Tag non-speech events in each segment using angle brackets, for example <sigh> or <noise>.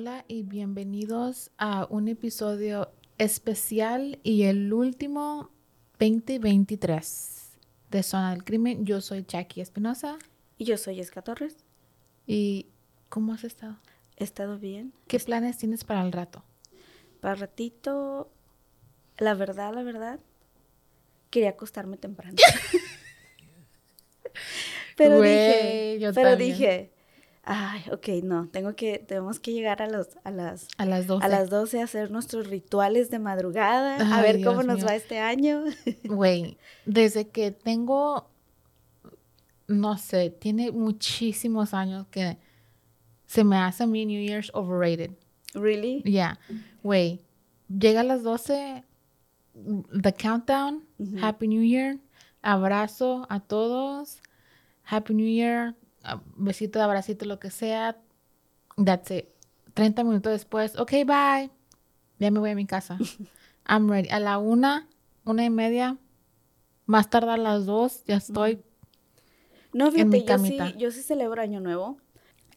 Hola y bienvenidos a un episodio especial y el último 2023 de Zona del Crimen. Yo soy Jackie Espinosa. Y yo soy Jessica Torres. ¿Y cómo has estado? He estado bien. ¿Qué planes tienes para el rato? Para ratito, la verdad, la verdad, quería acostarme temprano. <laughs> pero dije, yo pero también. dije, ay, ok, no, tengo que, tenemos que llegar a los, a las, A las 12. a las 12 a hacer nuestros rituales de madrugada, a ver cómo nos mío. va este año. <laughs> Güey, desde que tengo, no sé, tiene muchísimos años que se me hace a mí New Year's overrated. really? Yeah, güey, llega a las 12, the countdown. Happy New Year, abrazo a todos, Happy New Year, besito de abracito, lo que sea, that's it. 30 minutos después, ok, bye, ya me voy a mi casa. <laughs> I'm ready. A la una, una y media, más tarde a las dos, ya estoy. No, en fíjate, mi yo sí, camita. yo sí celebro Año Nuevo.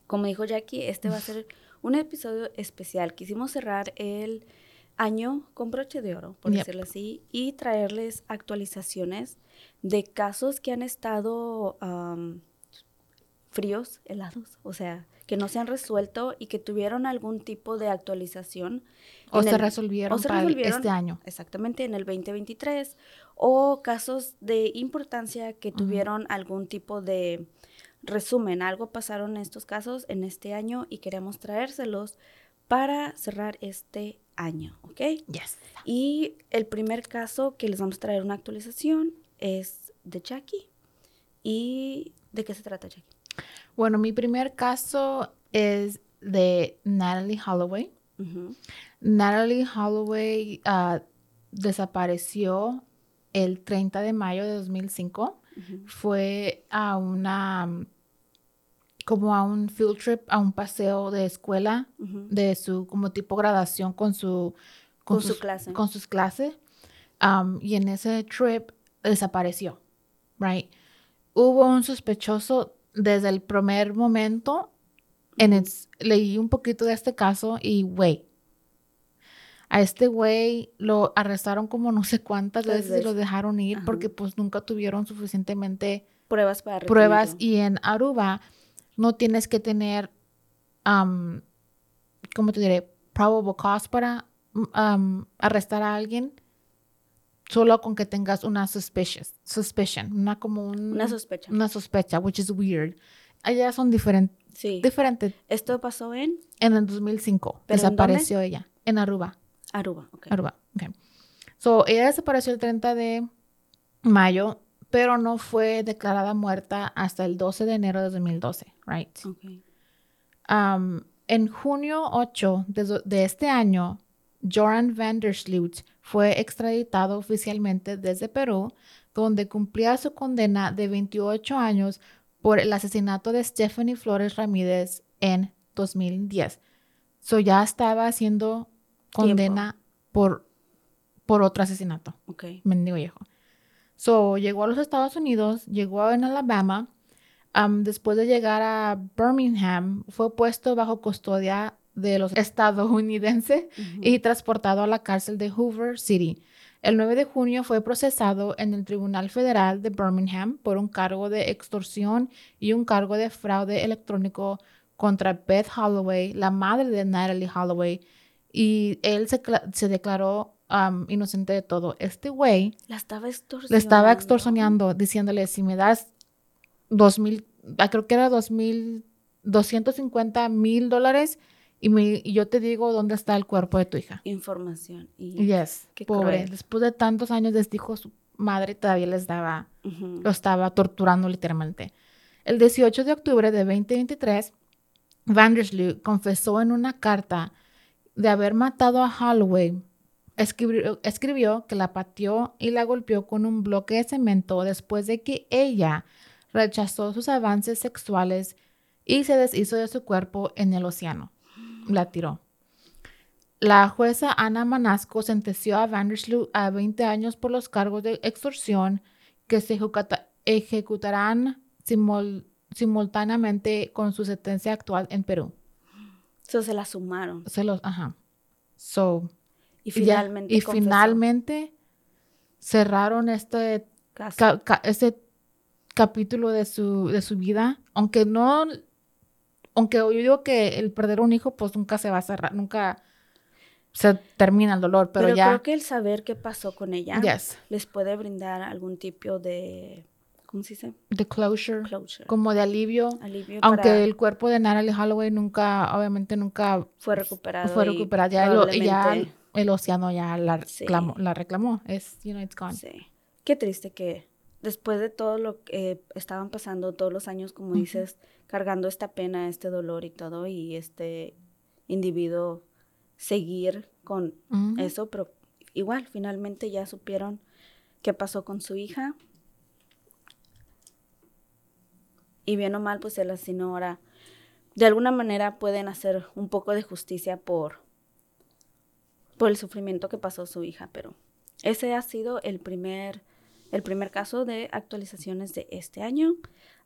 Como dijo Jackie, este va a ser un episodio especial. Quisimos cerrar el año con broche de oro, por Yep. decirlo así, y traerles actualizaciones de casos que han estado am, fríos, helados, o sea, que no se han resuelto y que tuvieron algún tipo de actualización. O se el- resolvieron o se resolvieron este año. Exactamente, en el 2023. O casos de importancia que tuvieron algún tipo de resumen. Algo pasaron en estos casos en este año y queremos traérselos para cerrar este año, ¿ok? Yes. Y el primer caso que les vamos a traer una actualización es de Jackie. ¿Y de qué se trata, Jackie? Bueno, mi primer caso es de Natalie Holloway. Natalie Holloway ah, desapareció el 30 de mayo de 2005. Ujú. Fue a una, como a un field trip, a un paseo de escuela, de su, como tipo graduación con su, Con su sus- clase. Con sus clases. Um, y en ese trip desapareció, right? Hubo un sospechoso desde el primer momento. En its- leí un poquito de este caso y, güey, a este güey lo arrestaron como no sé cuántas veces y lo dejaron ir Ajá. porque pues nunca tuvieron suficientemente Pruebas para pruebas retenerlo. y en Aruba no tienes que tener, um, ¿cómo te diré? Probable cause para um, arrestar a alguien solo con que tengas una suspicious, suspicion, una como un- Una sospecha. una sospecha, which is weird. Allá son diferentes. Sí. Esto pasó en En el 2005 ¿Pero en desapareció ella en Aruba. Aruba. ok. Aruba. Okay. So, ella desapareció el 30 de mayo, pero no fue declarada muerta hasta el 12 de enero de 2012, right? Ok. Um, en junio 8 de, de este año, Joran van der Sloot fue extraditado oficialmente desde Perú, donde cumplía su condena de 28 años por el asesinato de Stephanie Flores Ramírez en 2010. So ya estaba haciendo condena por, por otro asesinato Ok. mendigo viejo. So, llegó a los Estados Unidos, llegó en Alabama. am, después de llegar a Birmingham, fue puesto bajo custodia de los estadounidenses y transportado a la cárcel de Hoover City. El 9 de junio fue procesado en el Tribunal Federal de Birmingham por un cargo de extorsión y un cargo de fraude electrónico contra Beth Holloway, la madre de Natalie Holloway, y él se, cla- se declaró um, inocente de todo. Este güey La estaba extorsionando. le estaba extorsionando, diciéndole, si me das dos mil, ah, creo que era dos mil, doscientos cincuenta mil dólares y, me- y yo te digo dónde está el cuerpo de tu hija. Información. Y, Yes, Qué pobre. cruel. Después de tantos años les dijo su madre todavía les daba, lo estaba torturando literalmente. El 18 de octubre de 2023, Vandersloot confesó en una carta de haber matado a Holloway. Escribió, escribió que la pateó y la golpeó con un bloque de cemento después de que ella rechazó sus avances sexuales y se deshizo de su cuerpo en el océano. La tiró. La jueza Ana Manasco sentenció a Vandersloot a 20 años por los cargos de extorsión que se ejecuta- ejecutarán simul- simultáneamente con su sentencia actual en Perú. So, se la sumaron. Se los, ajá. So, Y ya- finalmente y confesó. finalmente cerraron este, Caso. ca- ca- este capítulo de su, de su vida, aunque no, aunque yo digo que el perder un hijo pues nunca se va a cerrar, nunca se termina el dolor, pero, Pero, ya, creo que el saber qué pasó con ella yes, les puede brindar algún tipo de, ¿cómo se dice? the closure, Closure. como de alivio, Alivio aunque para- el cuerpo de Natalie Holloway nunca, obviamente nunca fue recuperado. fue y recuperado, ya, el, ya probablemente- el océano ya la Sí. reclamó, la reclamó, es, you know, it's gone. Sí. Qué triste que después de todo lo que eh, estaban pasando, todos los años, como dices, cargando esta pena, este dolor y todo, y este individuo seguir con eso, pero igual, finalmente ya supieron qué pasó con su hija. Y bien o mal, pues el asesino ahora, de alguna manera pueden hacer un poco de justicia por, por el sufrimiento que pasó su hija, pero ese ha sido el primer, el primer caso de actualizaciones de este año.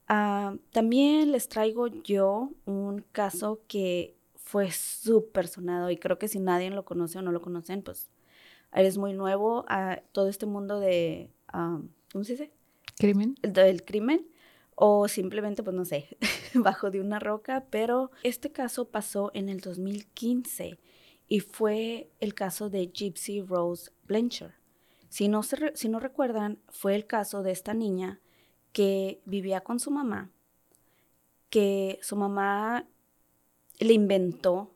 Ah, también les traigo yo un caso que fue súper sonado y creo que si nadie lo conoce o no lo conocen, pues eres muy nuevo a todo este mundo de, ah, ¿cómo se dice? Crimen. El- del crimen o simplemente, pues no sé, <laughs> bajo de una roca, pero este caso pasó en el 2015 y fue el caso de Gypsy Rose Blanchard. Si no, se si no recuerdan, fue el caso de esta niña que vivía con su mamá, que su mamá le inventó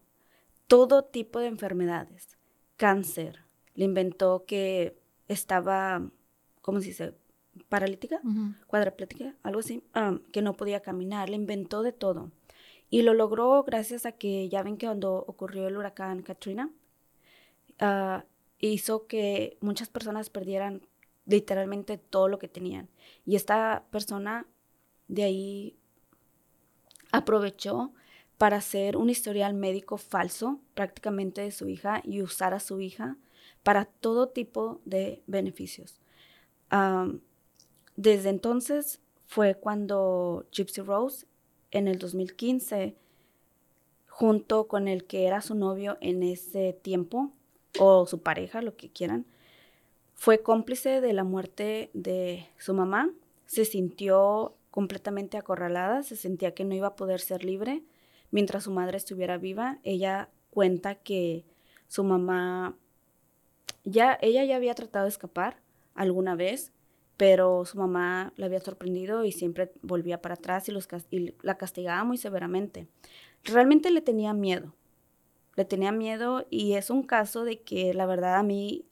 todo tipo de enfermedades, cáncer, le inventó que estaba, ¿cómo se dice? Paralítica Ujú. cuadraplética, algo así, um, que no podía caminar, le inventó de todo. Y lo logró gracias a que ya ven que cuando ocurrió el huracán Katrina, ah, hizo que muchas personas perdieran literalmente todo lo que tenían. Y esta persona de ahí aprovechó para hacer un historial médico falso prácticamente de su hija y usar a su hija para todo tipo de beneficios. Desde entonces fue cuando Gypsy Rose, en el 2015, junto con el que era su novio en ese tiempo, o su pareja, lo que quieran, fue cómplice de la muerte de su mamá. Se sintió completamente acorralada, se sentía que no iba a poder ser libre mientras su madre estuviera viva. Ella cuenta que su mamá, ya, ella ya había tratado de escapar alguna vez, pero su mamá la había sorprendido y siempre volvía para atrás y, y la castigaba muy severamente. Realmente le tenía miedo, le tenía miedo y es un caso de que la verdad a mí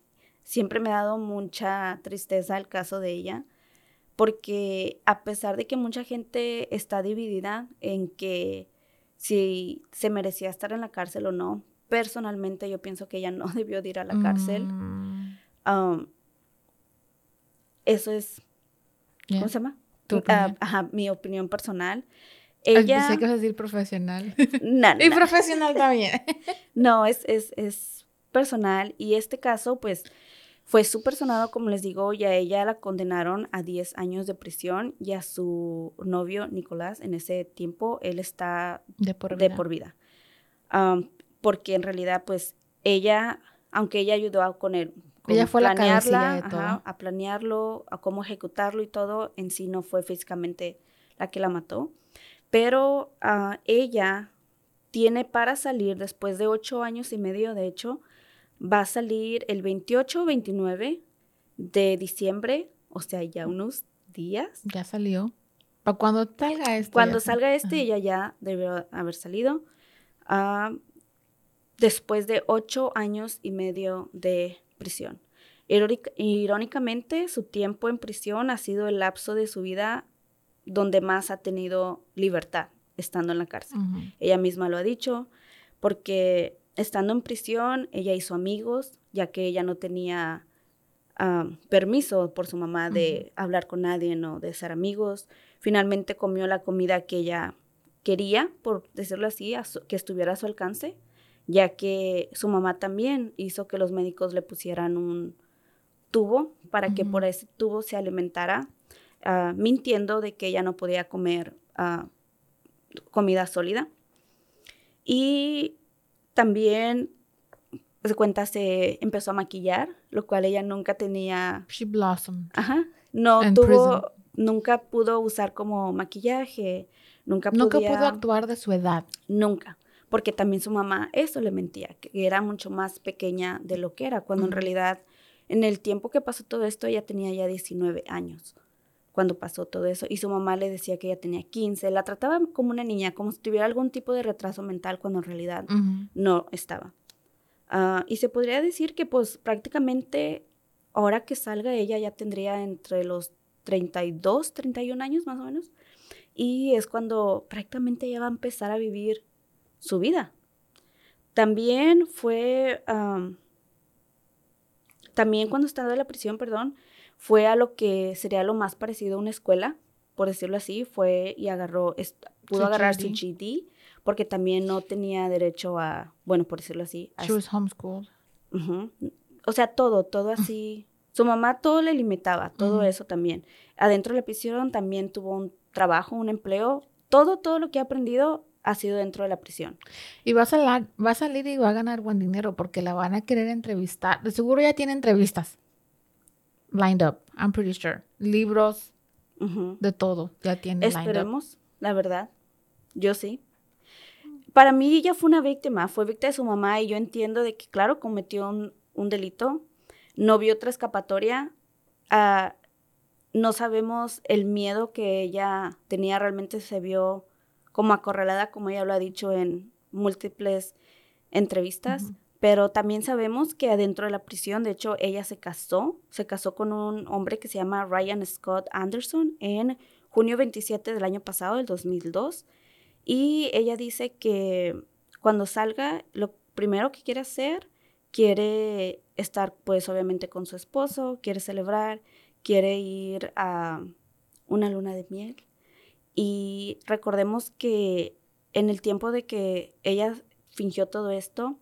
siempre me ha dado mucha tristeza el caso de ella, porque a pesar de que mucha gente está dividida en que si se merecía estar en la cárcel o no, personalmente yo pienso que ella no <laughs> debió de ir a la cárcel. Mm, Um, eso es, yeah. ¿cómo se llama? Tu Ah, ajá, mi opinión personal. Ella... Pensé que ibas a decir profesional. No, <laughs> no, y profesional también. <laughs> No, es, es, es personal y este caso pues fue súper sonado, como les digo, y a ella la condenaron a 10 años de prisión y a su novio Nicolás en ese tiempo, él está De por de vida. por vida. Am, porque en realidad pues ella, aunque ella ayudó a- con el, Ella fue la planearla, de todo. ajá, a planearlo, a cómo ejecutarlo y todo, en sí no fue físicamente la que la mató. Pero ah, ella tiene para salir después de ocho años y medio, de hecho, va a salir el 28 o 29 de diciembre, o sea, ya unos días. Ya salió. Para cuando salga esto. Cuando ya- salga este, Ajá. ella ya debe haber salido. ah, después de ocho años y medio de prisión. Irónica- Irónicamente, su tiempo en prisión ha sido el lapso de su vida donde más ha tenido libertad estando en la cárcel. Ella misma lo ha dicho, porque estando en prisión, ella hizo amigos, ya que ella no tenía ah, permiso por su mamá de hablar con nadie o de ser amigos. Finalmente comió la comida que ella quería, por decirlo así, su- que estuviera a su alcance, ya que su mamá también hizo que los médicos le pusieran un tubo para que por ese tubo se alimentara, ah, mintiendo de que ella no podía comer ah, comida sólida. Y también, se cuenta, se empezó a maquillar, lo cual ella nunca tenía, She blossomed. ajá, no tuvo, prison. nunca pudo usar como maquillaje, nunca, Nunca podía, pudo actuar de su edad. nunca, porque también su mamá eso le mentía, que era mucho más pequeña de lo que era, cuando en realidad en el tiempo que pasó todo esto ella tenía ya 19 años cuando pasó todo eso y su mamá le decía que ella tenía 15, la trataba como una niña, como si tuviera algún tipo de retraso mental cuando en realidad no estaba. Ah, y se podría decir que pues prácticamente ahora que salga ella ya tendría entre los 32, 31 años más o menos. Y es cuando prácticamente ella va a empezar a vivir su vida. También fue, am, también cuando estaba en la prisión, perdón, fue a lo que sería lo más parecido a una escuela, por decirlo así, fue y agarró, pudo Su agarrar su. GD, porque también no tenía derecho a, bueno, por decirlo así, a She was homeschooled. O sea, todo, todo así. <laughs> Su mamá todo le limitaba, todo eso también. Adentro de la prisión también tuvo un trabajo, un empleo. Todo, todo lo que ha aprendido ha sido dentro de la prisión. Y va a, salir, va a salir y va a ganar buen dinero porque la van a querer entrevistar. De seguro ya tiene entrevistas. Lined up, I'm pretty sure. Libros, de todo, ya tiene lined up. Esperemos, la verdad. Yo sí. Para mí ella fue una víctima, fue víctima de su mamá y yo entiendo de que, claro, cometió un, un delito, no vio otra escapatoria, ah, no sabemos el miedo que ella tenía, realmente se vio como acorralada, como ella lo ha dicho en múltiples entrevistas. Pero también sabemos que adentro de la prisión, de hecho, ella se casó, se casó con un hombre que se llama Ryan Scott Anderson en junio 27 del año pasado, del 2002. Y ella dice que cuando salga, lo primero que quiere hacer, quiere estar pues obviamente con su esposo, quiere celebrar, quiere ir a una luna de miel. Y recordemos que en el tiempo de que ella fingió todo esto,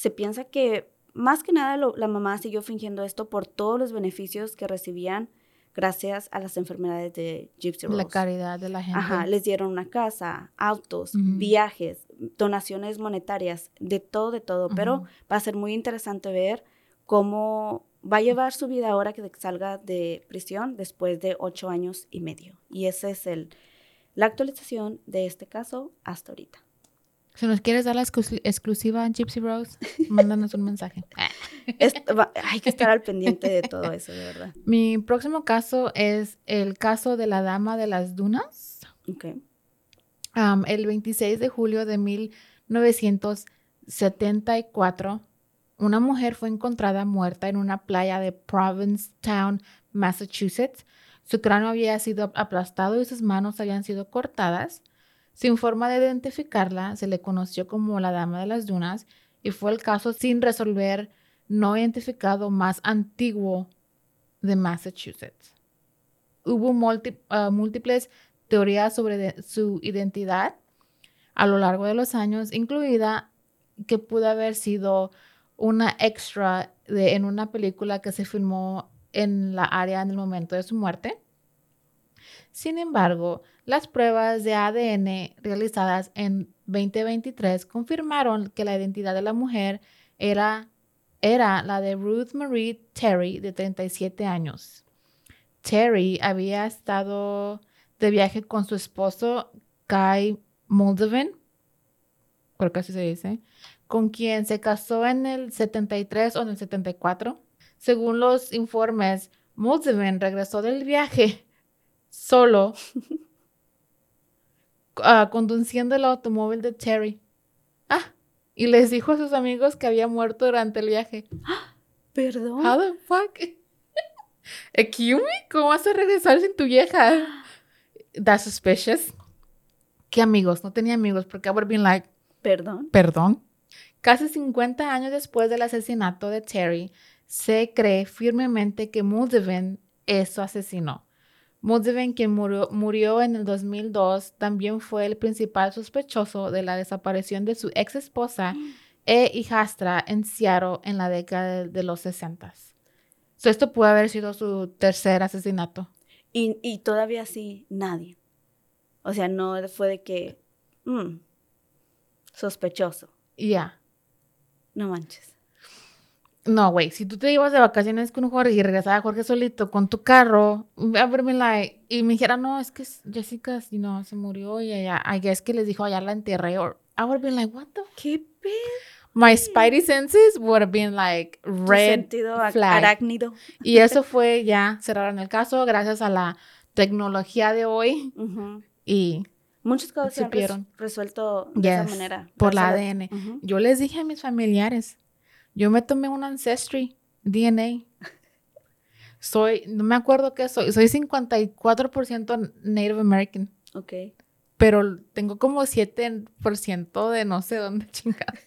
se piensa que más que nada lo- la mamá siguió fingiendo esto por todos los beneficios que recibían gracias a las enfermedades de Gypsy Rose. La caridad de la gente. Ajá, les dieron una casa, autos, viajes, donaciones monetarias, de todo, de todo. Pero va a ser muy interesante ver cómo va a llevar su vida ahora que salga de prisión después de ocho años y medio. Y esa es el, la actualización de este caso hasta ahorita. Si nos quieres dar la exclu- exclusiva en Gypsy Rose, mándanos un mensaje. <laughs> Es- va- hay que estar al pendiente de todo eso, de verdad. Mi próximo caso es el caso de la Dama de las Dunas. Ok. Am, el 26 de julio de 1974, una mujer fue encontrada muerta en una playa de Provincetown, Massachusetts. Su cráneo había sido aplastado y sus manos habían sido cortadas. Sin forma de identificarla, se le conoció como la Dama de las Dunas y fue el caso sin resolver no identificado más antiguo de Massachusetts. Hubo ah, múltiples teorías sobre su identidad a lo largo de los años, incluida que pudo haber sido una extra de, en una película que se filmó en la área en el momento de su muerte. Sin embargo, las pruebas de ADN realizadas en 2023 confirmaron que la identidad de la mujer era era la de Ruth Marie Terry, de 37 años. Terry había estado de viaje con su esposo Guy Moldovan, creo que así se dice, con quien se casó en el 73 o en el 74. Según los informes, Moldovan regresó del viaje solo, <laughs> ah, conduciendo el automóvil de Terry. Ah, y les dijo a sus amigos que había muerto durante el viaje. Perdón. How the fuck? <laughs> Excuse me? ¿Cómo vas a regresar sin tu vieja? That's suspicious. ¿Qué amigos? No tenía amigos porque I would have been like, Perdón. perdón. Casi 50 años después del asesinato de Terry, se cree firmemente que Muldeven es su asesino. Muldeven, quien murió, murió en el 2002, también fue el principal sospechoso de la desaparición de su ex esposa e hijastra en Seattle en la década de, de los 60. So, esto puede haber sido su tercer asesinato. Y, y todavía sí, nadie. O sea, no fue de que. mm, sospechoso. Ya. No manches. No, güey, si tú te ibas de vacaciones con Jorge y regresaba Jorge solito con tu carro, a verme like, y me dijera, no, es que es- Jessica, you know, se murió y I guess que les dijo, allá la enterré, or I would have been like, what the? ¿Qué pedo? My spidey senses would have been like red flag. arácnido. Y eso fue ya, cerraron el caso gracias a la tecnología de hoy Ujú. y Muchos casos se han res- Supieron. resuelto de esa Yes, manera. por la ADN. Ujú. Yo les dije a mis familiares, yo me tomé un Ancestry DNA. Soy, no me acuerdo qué soy, soy 54% Native American, Ok. pero tengo como 7% de no sé dónde <laughs> chingar.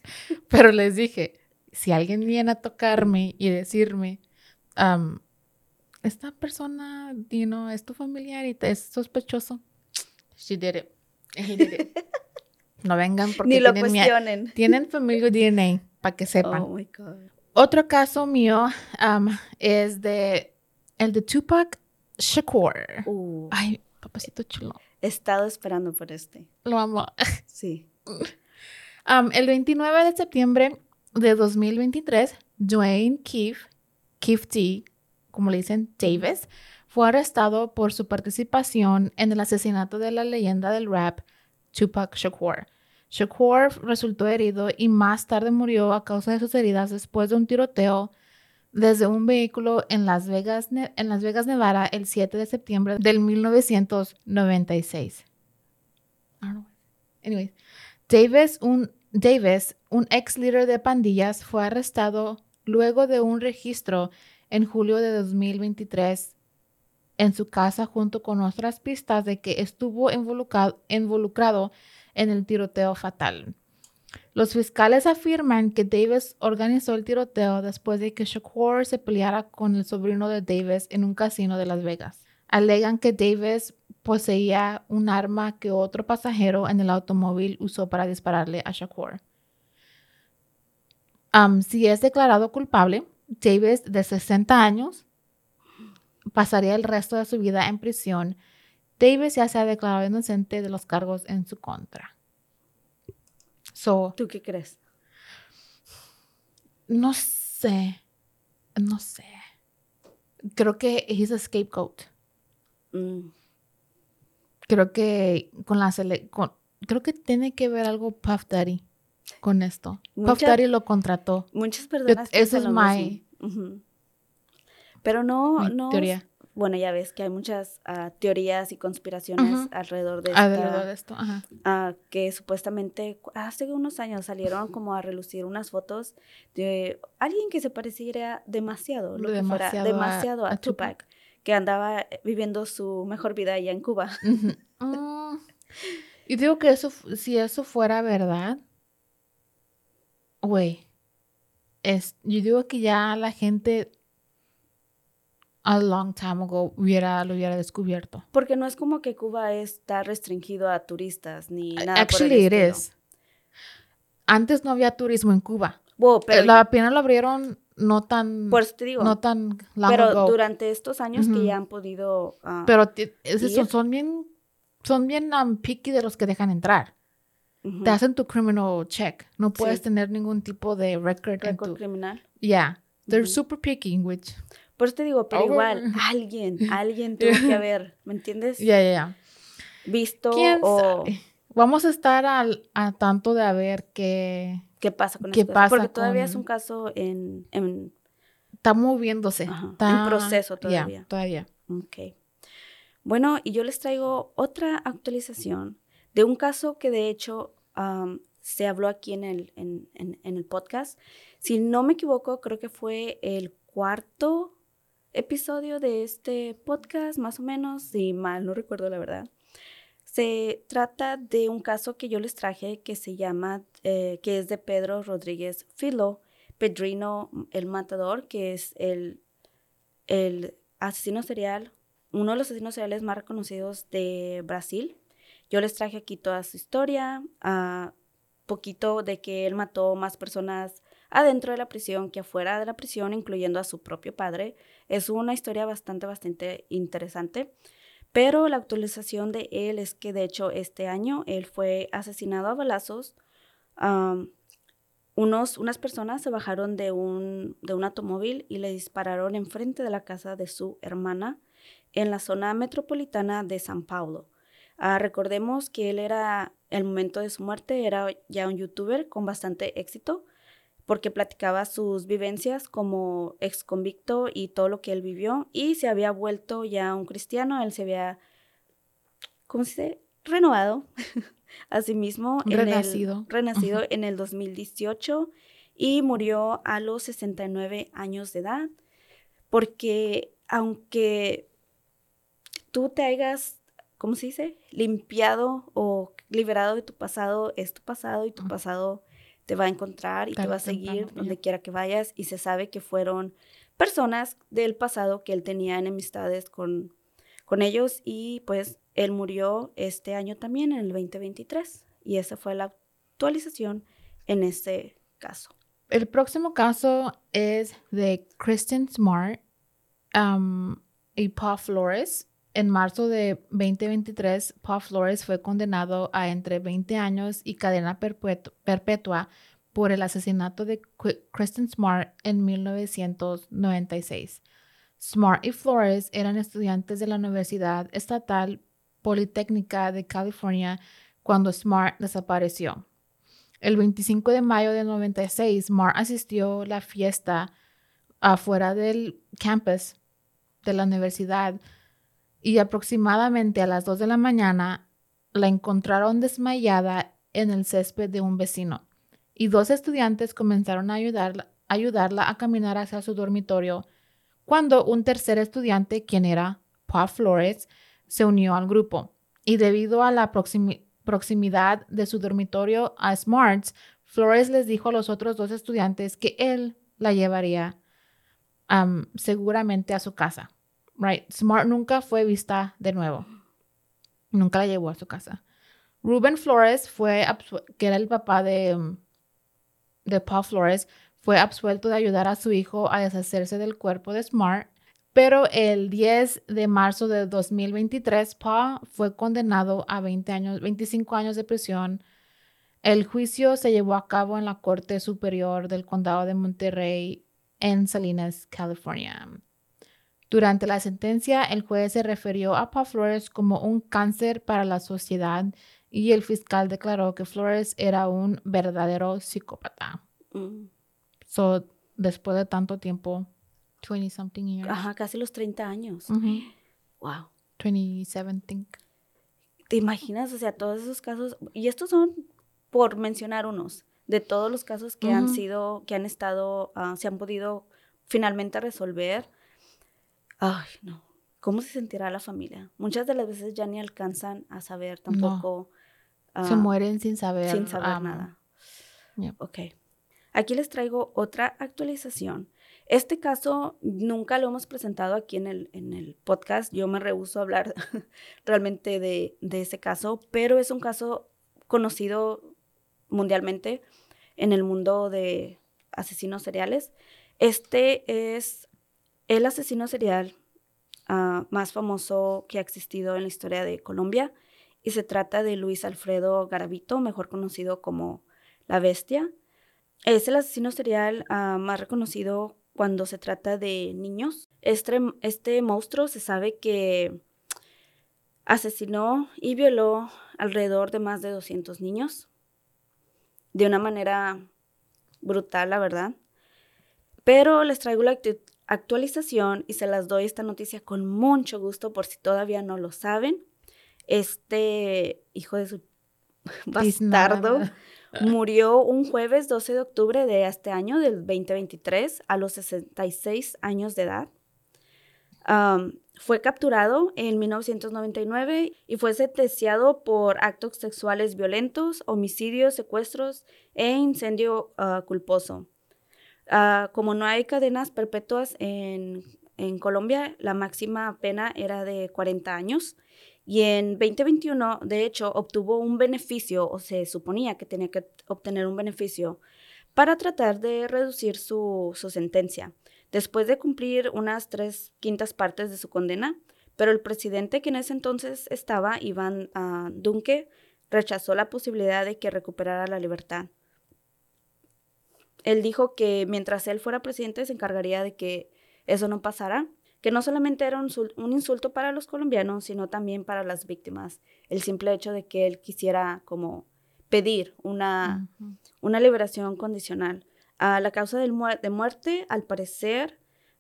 Pero les dije, si alguien viene a tocarme y decirme, um, esta persona, you know, es tu familiar y te es sospechoso, she did it. He did it. <laughs> No vengan porque Ni lo tienen cuestionen. tienen familia DNA, para que sepan. Oh my God. Otro caso mío um, es de el de Tupac Shakur. Uh, Ay, papacito chulo. he estado esperando por este. Lo amo. <laughs> Sí. Um, el 29 de septiembre de 2023, Dwayne Keefe, Keefe T, como le dicen, Davis, fue arrestado por su participación en el asesinato de la leyenda del rap Tupac Shakur. Shakur resultó herido y más tarde murió a causa de sus heridas después de un tiroteo desde un vehículo en Las Vegas, en Las Vegas, Nevada, el 7 de septiembre del 1996. I don't know. Anyways, Davis, un, Davis, un ex líder de pandillas, fue arrestado luego de un registro en julio de 2023 en su casa junto con otras pistas de que estuvo involucrado, involucrado en el tiroteo fatal. Los fiscales afirman que Davis organizó el tiroteo después de que Shakur se peleara con el sobrino de Davis en un casino de Las Vegas. Alegan que Davis poseía un arma que otro pasajero en el automóvil usó para dispararle a Shakur. Si es declarado culpable, Davis, de 60 años, pasaría el resto de su vida en prisión. Davis ya se ha declarado inocente de los cargos en su contra. So, ¿Tú qué crees? no sé, no sé. Creo que he's a scapegoat. Mm, Creo que con la sele con- creo que tiene que ver algo Puff Daddy con esto. Puff Daddy lo contrató. Muchas personas es my-. Ujú. Pero no, no. teoría. Bueno, ya ves que hay muchas ah, teorías y conspiraciones alrededor de Alrededor de esto. Ajá. ah, que supuestamente hace unos años salieron como a relucir unas fotos de alguien que se pareciera demasiado, lo que fuera, Demasiado a- demasiado a, a Tupac. Tupac, que andaba eh, viviendo su mejor vida allá en Cuba. Mm, <laughs> Y digo que eso, si eso fuera verdad, güey, es, yo digo que ya la gente a long time ago hubiera, lo hubiera descubierto. Porque no es como que Cuba está restringido a turistas ni nada Actually, por el it is. Antes no había turismo en Cuba. Wow, pero la apenas lo abrieron no tan, por eso te digo, no tan long pero ago. durante estos años que ya han podido ah, Pero son, son bien, son bien um, picky de los que dejan entrar. Te hacen tu criminal check. No puedes Sí. tener ningún tipo de record, en tu... criminal. Yeah, they're super picky, which. Por eso te digo, pero Over. igual, <laughs> alguien, <laughs> alguien tuvo que haber, ¿me entiendes? Yeah, yeah, yeah. Visto ¿Quién o sabe? Vamos a estar al, a tanto de a ver qué qué pasa con ¿Qué cosas, Porque pasa todavía es un caso en, en está moviéndose. Ajá, en proceso yeah, todavía. todavía. Ok. Bueno, y yo les traigo otra actualización de un caso que de hecho se habló aquí en el, en, en- en el podcast. Si no me equivoco, creo que fue el cuarto episodio de este podcast, más o menos, si mal no recuerdo la verdad. Se trata de un caso que yo les traje que se llama, eh, que es de Pedro Rodríguez Filo, Pedrino el Matador, que es el, asesino serial, uno de los asesinos seriales más reconocidos de Brasil. Yo les traje aquí toda su historia, a poquito de que él mató más personas adentro de la prisión que afuera de la prisión, incluyendo a su propio padre. Es una historia bastante, bastante interesante. Pero la actualización de él es que de hecho este año él fue asesinado a balazos. Unos, unas personas se bajaron de un, de un automóvil y le dispararon enfrente de la casa de su hermana en la zona metropolitana de San Paulo. Ah, recordemos que él era, el momento de su muerte, era ya un youtuber con bastante éxito porque platicaba sus vivencias como ex convicto y todo lo que él vivió y se había vuelto ya un cristiano, él se había, ¿cómo se dice? Renovado <laughs> a sí mismo. en el- Renacido. renacido en el 2018 y murió a los 69 años de edad porque aunque tú te hayas, ¿cómo se dice? Limpiado o liberado de tu pasado, es tu pasado y tu pasado te va a encontrar y te va a seguir donde quiera que vayas y se sabe que fueron personas del pasado que él tenía enemistades con, con ellos y pues él murió este año también en el 2023 y esa fue la actualización en este caso. El próximo caso es de Kristen Smart um, y Paul Flores. En marzo de 2023, Paul Flores fue condenado a entre 20 años y cadena perpetu- perpetua por el asesinato de Kristen Smart en 1996. Smart y Flores eran estudiantes de la Universidad Estatal Politécnica de California cuando Smart desapareció. El 25 de mayo de 96, Smart asistió a la fiesta afuera del campus de la universidad y aproximadamente a las 2 de la mañana la encontraron desmayada en el césped de un vecino y dos estudiantes comenzaron a ayudarla, a caminar hacia su dormitorio cuando un tercer estudiante, quien era Paul Flores, se unió al grupo y debido a la proximi- proximidad de su dormitorio a Smarts, Flores les dijo a los otros dos estudiantes que él la llevaría am, seguramente a su casa. Right. Smart nunca fue vista de nuevo. Nunca la llevó a su casa. Ruben Flores fue, que era el papá de, um, de Paul Flores, fue absuelto de ayudar a su hijo a deshacerse del cuerpo de Smart, pero el 10 de marzo de 2023, Paul fue condenado a 20 años, 25 años de prisión. El juicio se llevó a cabo en la Corte Superior del Condado de Monterrey en Salinas, California. Durante la sentencia, el juez se refirió a Paul Flores como un cáncer para la sociedad y el fiscal declaró que Flores era un verdadero psicópata. Mm. So, después de tanto tiempo, 20 something years. Ajá, casi los 30 años. Ujú. Wow. 27, think. ¿Te imaginas? O sea, todos esos casos, y estos son por mencionar unos, de todos los casos que han sido, que han estado, ah, se han podido finalmente resolver. Ay, no. ¿Cómo se sentirá la familia? Muchas de las veces ya ni alcanzan a saber tampoco. Se ah, mueren sin saber. sin saber um, nada. Ok. Aquí les traigo otra actualización. Este caso nunca lo hemos presentado aquí en el, en el podcast. Yo me rehúso a hablar <laughs> realmente de, de ese caso, pero es un caso conocido mundialmente en el mundo de asesinos seriales. Este es el asesino serial ah, más famoso que ha existido en la historia de Colombia y se trata de Luis Alfredo Garavito, mejor conocido como La Bestia. Es el asesino serial ah, más reconocido cuando se trata de niños. Este, este monstruo se sabe que asesinó y violó alrededor de más de 200 niños de una manera brutal, la verdad. Pero les traigo la actualización y se las doy esta noticia con mucho gusto por si todavía no lo saben. Este hijo de su <laughs> bastardo murió un jueves 12 de octubre de este año, del 2023, a los 66 años de edad. fue capturado en 1999 y fue sentenciado por actos sexuales violentos, homicidios, secuestros e incendio ah, culposo. Ah, como no hay cadenas perpetuas en, Colombia, la máxima pena era de 40 años y en 2021, de hecho, obtuvo un beneficio, o se suponía que tenía que obtener un beneficio, para tratar de reducir su, sentencia, después de cumplir unas tres quintas partes de su condena. Pero el presidente que en ese entonces estaba, Iván uh, Dunque, rechazó la posibilidad de que recuperara la libertad. Él dijo que mientras él fuera presidente se encargaría de que eso no pasara que no solamente era un, insulto para los colombianos, sino también para las víctimas. El simple hecho de que él quisiera como pedir una, una liberación condicional. Ah, la causa de muerte, al parecer,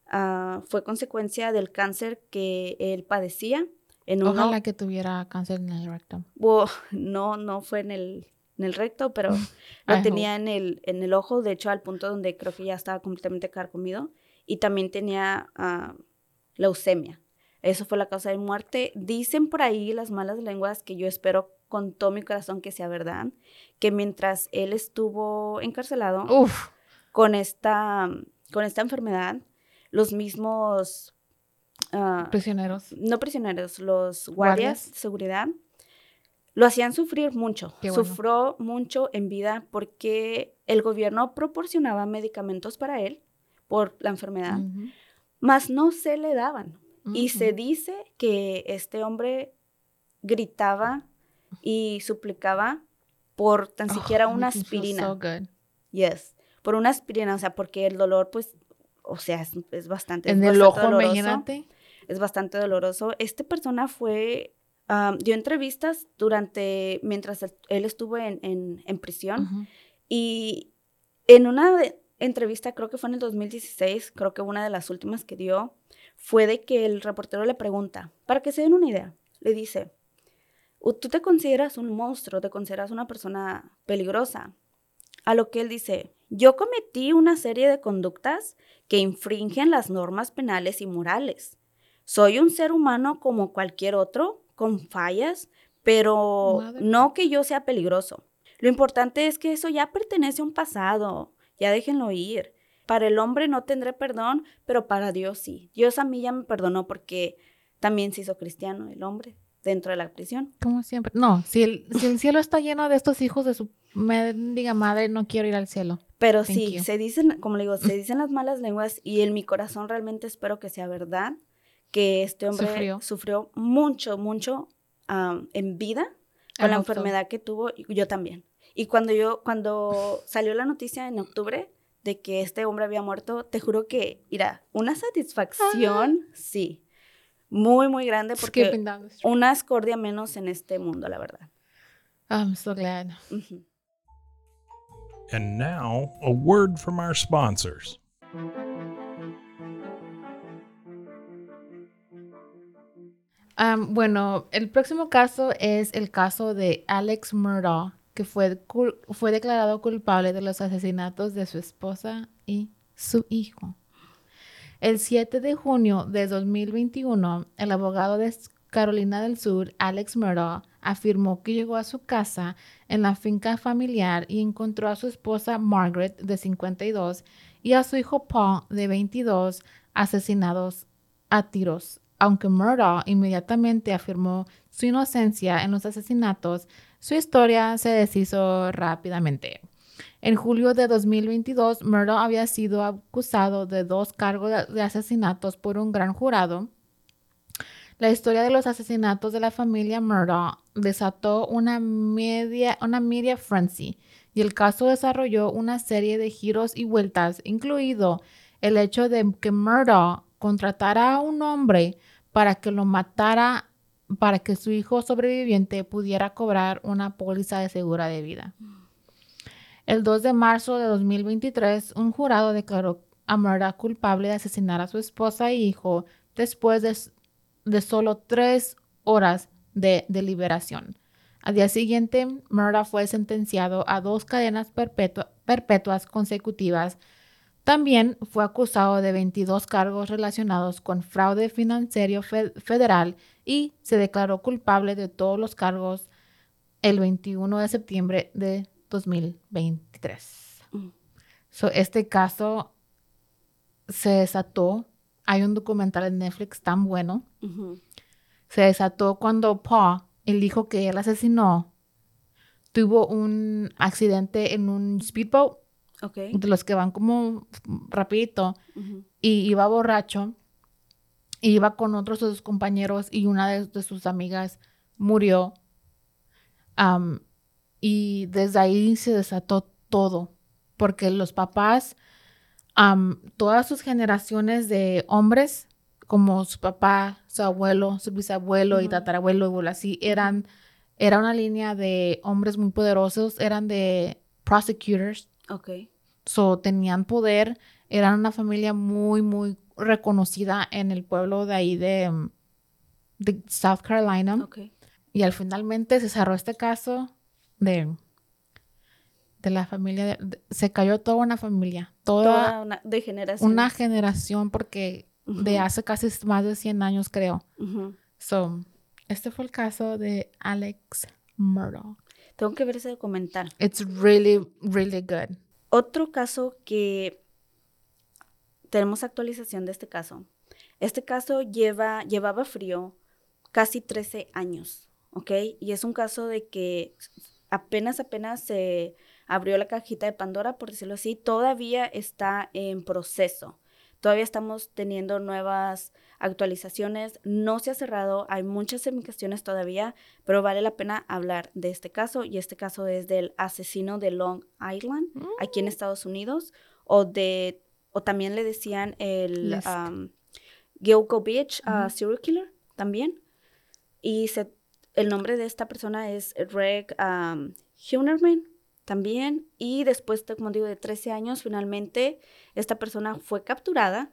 ah, fue consecuencia del cáncer que él padecía. En Ojalá que tuviera cáncer en el recto. no, no fue en el, en el recto, pero lo tenía en el, en el ojo, de hecho al punto donde creo que ya estaba completamente carcomido. Y también tenía uh, leucemia. Eso fue la causa de muerte. Dicen por ahí las malas lenguas que yo espero con todo mi corazón que sea verdad, que mientras él estuvo encarcelado con esta con esta enfermedad, los mismos ah, prisioneros, no prisioneros, los guardias, de seguridad lo hacían sufrir mucho. Sufrió mucho en vida porque el gobierno proporcionaba medicamentos para él por la enfermedad mas no se le daban. Y se dice que este hombre gritaba y suplicaba por tan oh, siquiera una <laughs> aspirina. Yes, por una aspirina, o sea, porque el dolor, pues, o sea, es, bastante. En el ojo, imagínate. Es bastante doloroso. Esta persona fue, dio entrevistas durante, mientras él estuvo en, en, prisión. Y en una de, entrevista, creo que fue en el 2016, creo que una de las últimas que dio, fue de que el reportero le pregunta, para que se den una idea, le dice, tú te consideras un monstruo, te consideras una persona peligrosa. A lo que él dice, yo cometí una serie de conductas que infringen las normas penales y morales. Soy un ser humano como cualquier otro, con fallas, pero no que yo sea peligroso. Lo importante es que eso ya pertenece a un pasado ya déjenlo ir. Para el hombre no tendré perdón, pero para Dios sí. Dios a mí ya me perdonó porque también se hizo cristiano el hombre dentro de la prisión. Como siempre. No, si el, cielo está lleno de estos hijos de su diga madre, no quiero ir al cielo. Pero sí, se dicen, como le digo, se dicen las malas lenguas y en mi corazón realmente espero que sea verdad, que este hombre sufrió, mucho, mucho en vida con la enfermedad que tuvo, y yo también. Y cuando yo, cuando salió la noticia en octubre de que este hombre había muerto, te juro que, mira, una satisfacción, sí, muy, muy grande porque una escordia menos en este mundo, la verdad. I'm so glad. And now, a word from our sponsors. Bueno, el próximo caso es el caso de Alex Murdaugh que fue, fue declarado culpable de los asesinatos de su esposa y su hijo. El 7 de junio de 2021, el abogado de Carolina del Sur, Alex Murdoch, afirmó que llegó a su casa en la finca familiar y encontró a su esposa Margaret, de 52, y a su hijo Paul, de 22, asesinados a tiros. Aunque Murdoch inmediatamente afirmó su inocencia en los asesinatos, su historia se deshizo rápidamente. En julio de 2022, Murdoch había sido acusado de dos cargos de asesinatos por un gran jurado. La historia de los asesinatos de la familia Murdoch desató una media, una media frenzy y el caso desarrolló una serie de giros y vueltas, incluido el hecho de que Murdoch contratara a un hombre para que lo matara para que su hijo sobreviviente pudiera cobrar una póliza de segura de vida. El 2 de marzo de 2023, un jurado declaró a Murdoch culpable de asesinar a su esposa e hijo después de, solo tres horas de deliberación. Al día siguiente, Murdoch fue sentenciado a dos cadenas perpetuas consecutivas. También fue acusado de 22 cargos relacionados con fraude financiero federal y se declaró culpable de todos los cargos el 21 de septiembre de 2023. Mm. este caso se desató. Hay un documental en Netflix tan bueno. Se desató cuando Paul, el hijo que él asesinó, tuvo un accidente en un speedboat. De los que van como rapidito. Y iba borracho iba con otros de sus compañeros y una de, sus amigas murió. y desde ahí se desató todo, porque los papás, todas sus generaciones de hombres, como su papá, su abuelo, su bisabuelo y tatarabuelo y así, eran, era una línea de hombres muy poderosos, eran de prosecutors. Ok. So, tenían poder, eran una familia muy, muy reconocida en el pueblo de ahí de, mm, South Carolina. Y al finalmente se cerró este caso de, de la familia. se cayó toda una familia. Toda, una de generación. Una generación porque de hace casi más de 100 años creo. So, este fue el caso de Alex Murdoch. Tengo que ver ese documental. It's really, really good. Otro caso que tenemos actualización de este caso. Este caso lleva, llevaba frío casi 13 años, ¿ok? Y es un caso de que apenas, apenas se abrió la cajita de Pandora, por decirlo así, todavía está en proceso. Todavía estamos teniendo nuevas actualizaciones, no se ha cerrado, hay muchas investigaciones todavía, pero vale la pena hablar de este caso y este caso es del asesino de Long Island, aquí en mm. Estados Unidos, o de o también le decían el um, Beach uh, serial killer también. Y el nombre de esta persona es Greg um, Hunerman también. Y después, como digo, de 13 años, finalmente esta persona fue capturada.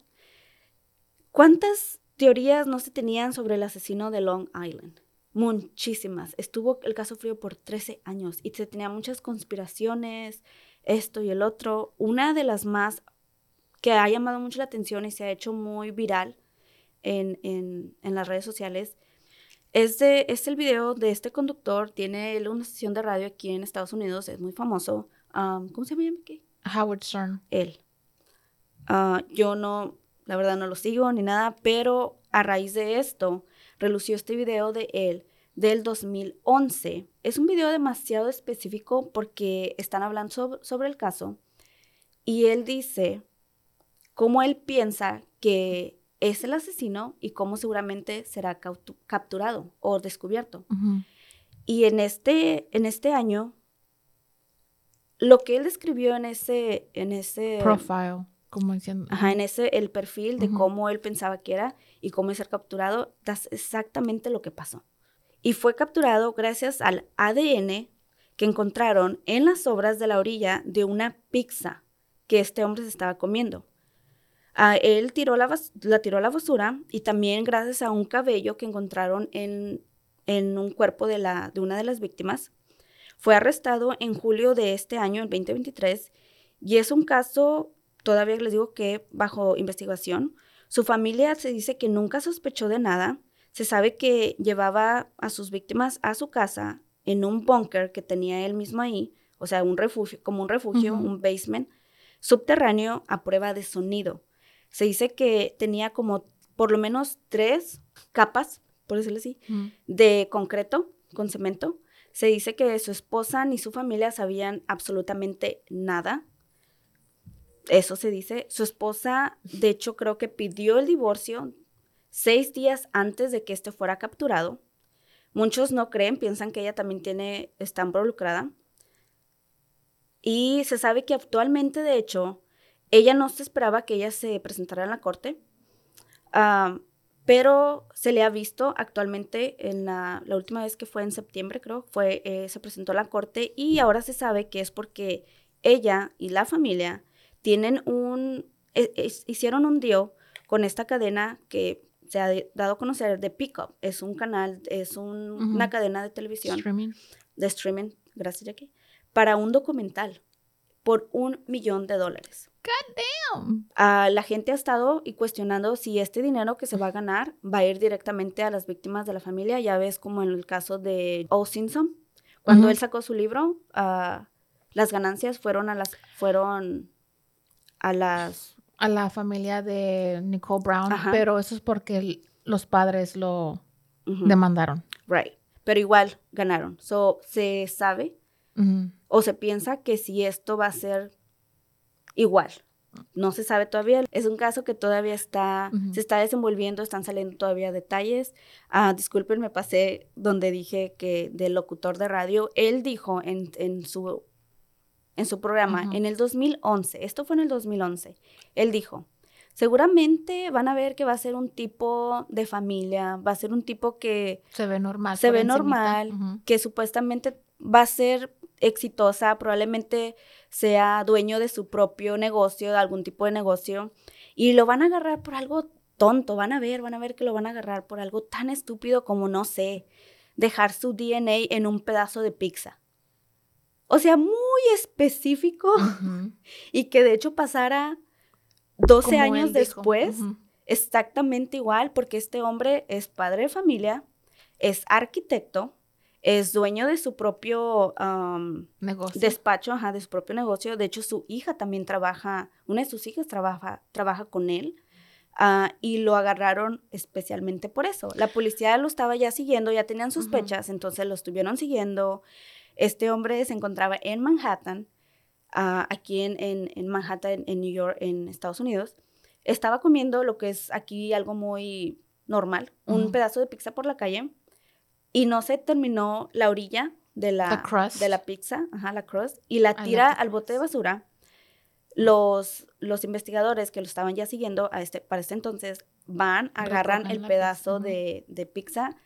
¿Cuántas teorías no se tenían sobre el asesino de Long Island? Muchísimas. Estuvo el caso frío por 13 años y se tenía muchas conspiraciones, esto y el otro. Una de las más que ha llamado mucho la atención y se ha hecho muy viral en, en, las redes sociales. Es, de, es el video de este conductor, tiene una sesión de radio aquí en Estados Unidos, es muy famoso. ¿Cómo se llama? ¿Qué? Howard Stern. Él. Ah, yo no, la verdad no lo sigo ni nada, pero a raíz de esto, relució este video de él del 2011. Es un video demasiado específico porque están hablando sobre el caso y él dice cómo él piensa que es el asesino y cómo seguramente será capturado o descubierto. Y en este, en este año, lo que él describió en ese... En ese Profile, como diciendo. Ajá, en ese, el perfil de cómo él pensaba que era y cómo ser capturado, es exactamente lo que pasó. Y fue capturado gracias al ADN que encontraron en las obras de la orilla de una pizza que este hombre se estaba comiendo él tiró la, la tiró a la basura y también gracias a un cabello que encontraron en, en un cuerpo de, la, de una de las víctimas. Fue arrestado en julio de este año, el 2023, y es un caso, todavía les digo que bajo investigación. Su familia se dice que nunca sospechó de nada. Se sabe que llevaba a sus víctimas a su casa en un búnker que tenía él mismo ahí, o sea, un refugio, como un refugio, un basement subterráneo a prueba de sonido. Se dice que tenía como por lo menos tres capas, por decirlo así, de concreto con cemento. Se dice que su esposa ni su familia sabían absolutamente nada. Eso se dice. Su esposa, de hecho, creo que pidió el divorcio seis días antes de que este fuera capturado. Muchos no creen, piensan que ella también tiene, está involucrada. Y se sabe que actualmente, de hecho, ella no se esperaba que ella se presentara en la corte, ah, pero se le ha visto actualmente en la, la, última vez que fue en septiembre, creo, fue, eh, se presentó a la corte y ahora se sabe que es porque ella y la familia tienen un, e, hicieron un deal con esta cadena que se ha dado a conocer de Pickup. Es un canal, es una cadena de televisión. De streaming, gracias Jackie, para un documental por un millón de dólares. God damn. Ah, la gente ha estado y cuestionando si este dinero que se va a ganar va a ir directamente a las víctimas de la familia. Ya ves como en el caso de O. Simpson, cuando él sacó su libro, uh, las ganancias fueron a las, fueron a las... A la familia de Nicole Brown, pero eso es porque los padres lo demandaron. Right. Pero igual ganaron. So, se sabe o se piensa que si esto va a ser igual. No se sabe todavía. Es un caso que todavía está, se está desenvolviendo, están saliendo todavía detalles. Ah, disculpen, me pasé donde dije que del locutor de radio, él dijo en, en su, en su programa, en el 2011, esto fue en el 2011, él dijo, seguramente van a ver que va a ser un tipo de familia, va a ser un tipo que... Se ve normal. Se ve normal, que supuestamente va a ser exitosa, probablemente sea dueño de su propio negocio, de algún tipo de negocio, y lo van a agarrar por algo tonto, van a ver, van a ver que lo van a agarrar por algo tan estúpido como, no sé, dejar su DNA en un pedazo de pizza. O sea, muy específico <laughs> y que de hecho pasara 12 años después, exactamente igual, porque este hombre es padre de familia, es arquitecto, es dueño de su propio negocio. despacho, ajá, de su propio negocio. De hecho, su hija también trabaja, una de sus hijas trabaja, trabaja con él. Ah, y lo agarraron especialmente por eso. La policía lo estaba ya siguiendo, ya tenían sospechas, entonces lo estuvieron siguiendo. Este hombre se encontraba en Manhattan, ah, aquí en, en, Manhattan, en New York, en Estados Unidos. Estaba comiendo lo que es aquí algo muy normal, un pedazo de pizza por la calle y no se terminó la orilla de la, de la pizza, ajá, la crust, y la tira al bote de basura. Los, los investigadores que lo estaban ya siguiendo a este, para este entonces van, agarran el pedazo de, de, pizza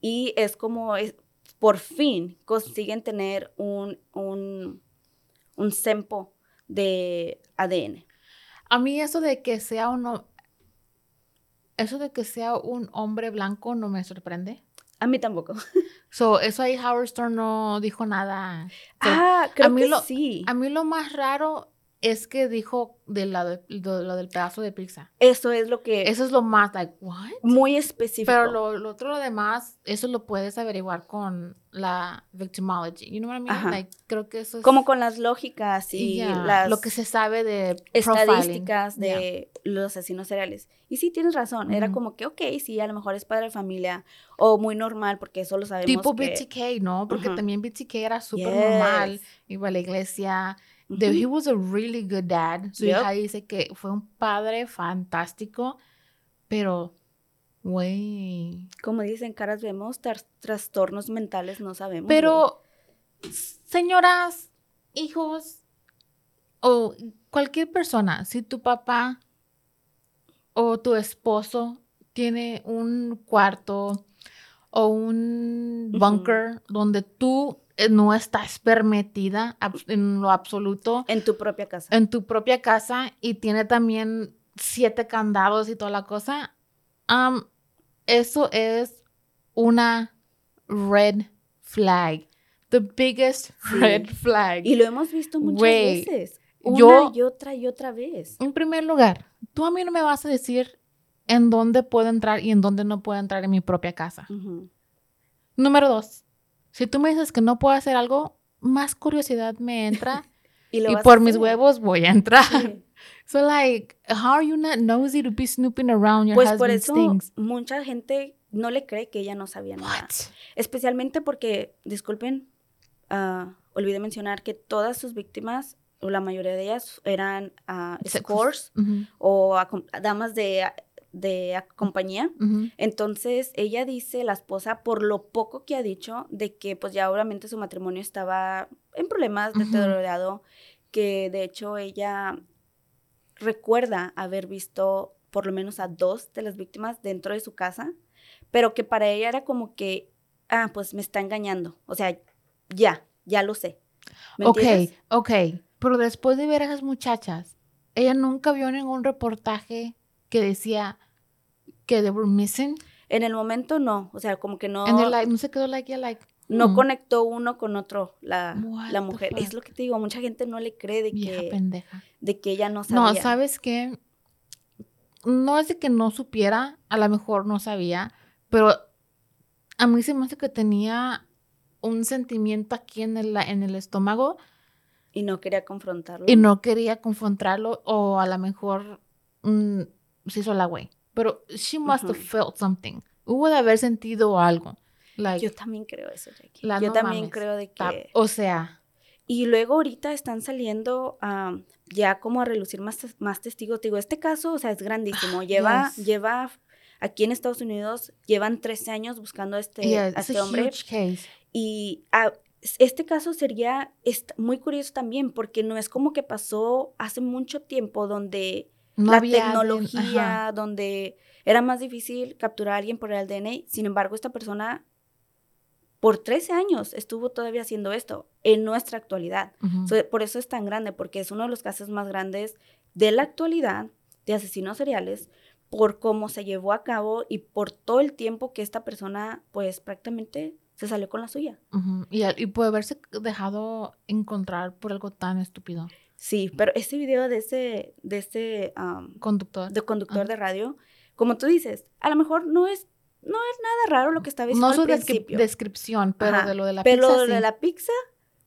y es como, es, por fin consiguen tener un, un, un sempo de ADN. A mí eso de que sea uno, eso de que sea un hombre blanco no me sorprende. A mí tampoco. <laughs> So, eso ahí Howard Stern no dijo nada. ah, creo que sí. A mí lo más raro es que dijo de lo, del pedazo de pizza. Eso es lo que... Eso es lo más, like, what? Muy específico. Pero lo, otro, lo demás, eso lo puedes averiguar con la victimology. You know what I mean? Like, creo que eso es... Como con las lógicas y las... Lo que se sabe de Estadísticas de los asesinos seriales. Y sí, tienes razón. Era como que, ok, sí, a lo mejor es padre de familia o muy normal porque eso lo sabemos Tipo BTK, ¿no? Porque también BTK era súper normal. Iba a la iglesia he was a really good dad. Su hija dice que fue un padre fantástico, pero, güey. Como dicen, caras vemos, trastornos mentales no sabemos. Pero, señoras, hijos, o cualquier persona, si tu papá o tu esposo tiene un cuarto o un bunker donde tú no estás permitida en lo absoluto. En tu propia casa. En tu propia casa y tiene también siete candados y toda la cosa. eso es una red flag. The biggest red flag. Y lo hemos visto muchas veces. Una y otra y otra vez. En primer lugar, tú a mí no me vas a decir en dónde puedo entrar y en dónde no puedo entrar en mi propia casa. Número dos, si tú me dices que no puedo hacer algo, más curiosidad me entra <laughs> y, por mis huevos voy a entrar. <laughs> So like, how are you not nosy to be snooping around your pues por eso mucha gente no le cree que ella no sabía nada. Especialmente porque, disculpen, uh, olvidé mencionar que todas sus víctimas, o la mayoría de ellas, eran uh, scores o damas de de compañía. Entonces, ella dice, la esposa, por lo poco que ha dicho, de que pues ya obviamente su matrimonio estaba en problemas, deteriorado, que de hecho ella recuerda haber visto por lo menos a dos de las víctimas dentro de su casa, pero que para ella era como que, ah, pues me está engañando. O sea, ya, ya lo sé. ¿Me Ok, entiendes? ok. Pero después de ver a esas muchachas, ella nunca vio ningún reportaje que decía que they were missing. En el momento no, o sea, como que no, And they're like, no se quedó like, yeah, like, no hmm, conectó uno con otro la, la mujer. Es lo que te digo, mucha gente no le cree de vieja que, pendeja. de que ella no sabía. No, ¿sabes qué? No es de que no supiera, a lo mejor no sabía, pero a mí se me hace que tenía un sentimiento aquí en el, en el estómago Y no quería confrontarlo. y no quería confrontarlo o a lo mejor mm, se hizo la güey. Pero she must have Ujú. felt something. Hubo de haber sentido algo. Like, Yo también creo eso, Jackie. La Yo no también mames. creo de que... o sea, Y luego ahorita están saliendo am, ya como a relucir más, más testigos. Te digo, este caso, o sea, es grandísimo. <gasps> Lleva, yes. lleva, aquí en Estados Unidos, llevan 13 años buscando a este, yeah, a este a hombre. case. Y ah, este caso sería muy curioso también, porque no es como que pasó hace mucho tiempo donde No la había tecnología, donde era más difícil capturar a alguien por el DNA. Sin embargo, esta persona por 13 años estuvo todavía haciendo esto en nuestra actualidad. So, por eso es tan grande, porque es uno de los casos más grandes de la actualidad de asesinos seriales, por cómo se llevó a cabo y por todo el tiempo que esta persona, pues prácticamente se salió con la suya. Y, y puede haberse dejado encontrar por algo tan estúpido. Sí, pero ese video de ese, de ese am, Conductor. de conductor Ajá. de radio, como tú dices, a lo mejor no es, no es nada raro lo que estaba diciendo No su al principio. descripción, pero Ajá, de lo de la pero pizza, lo de la pizza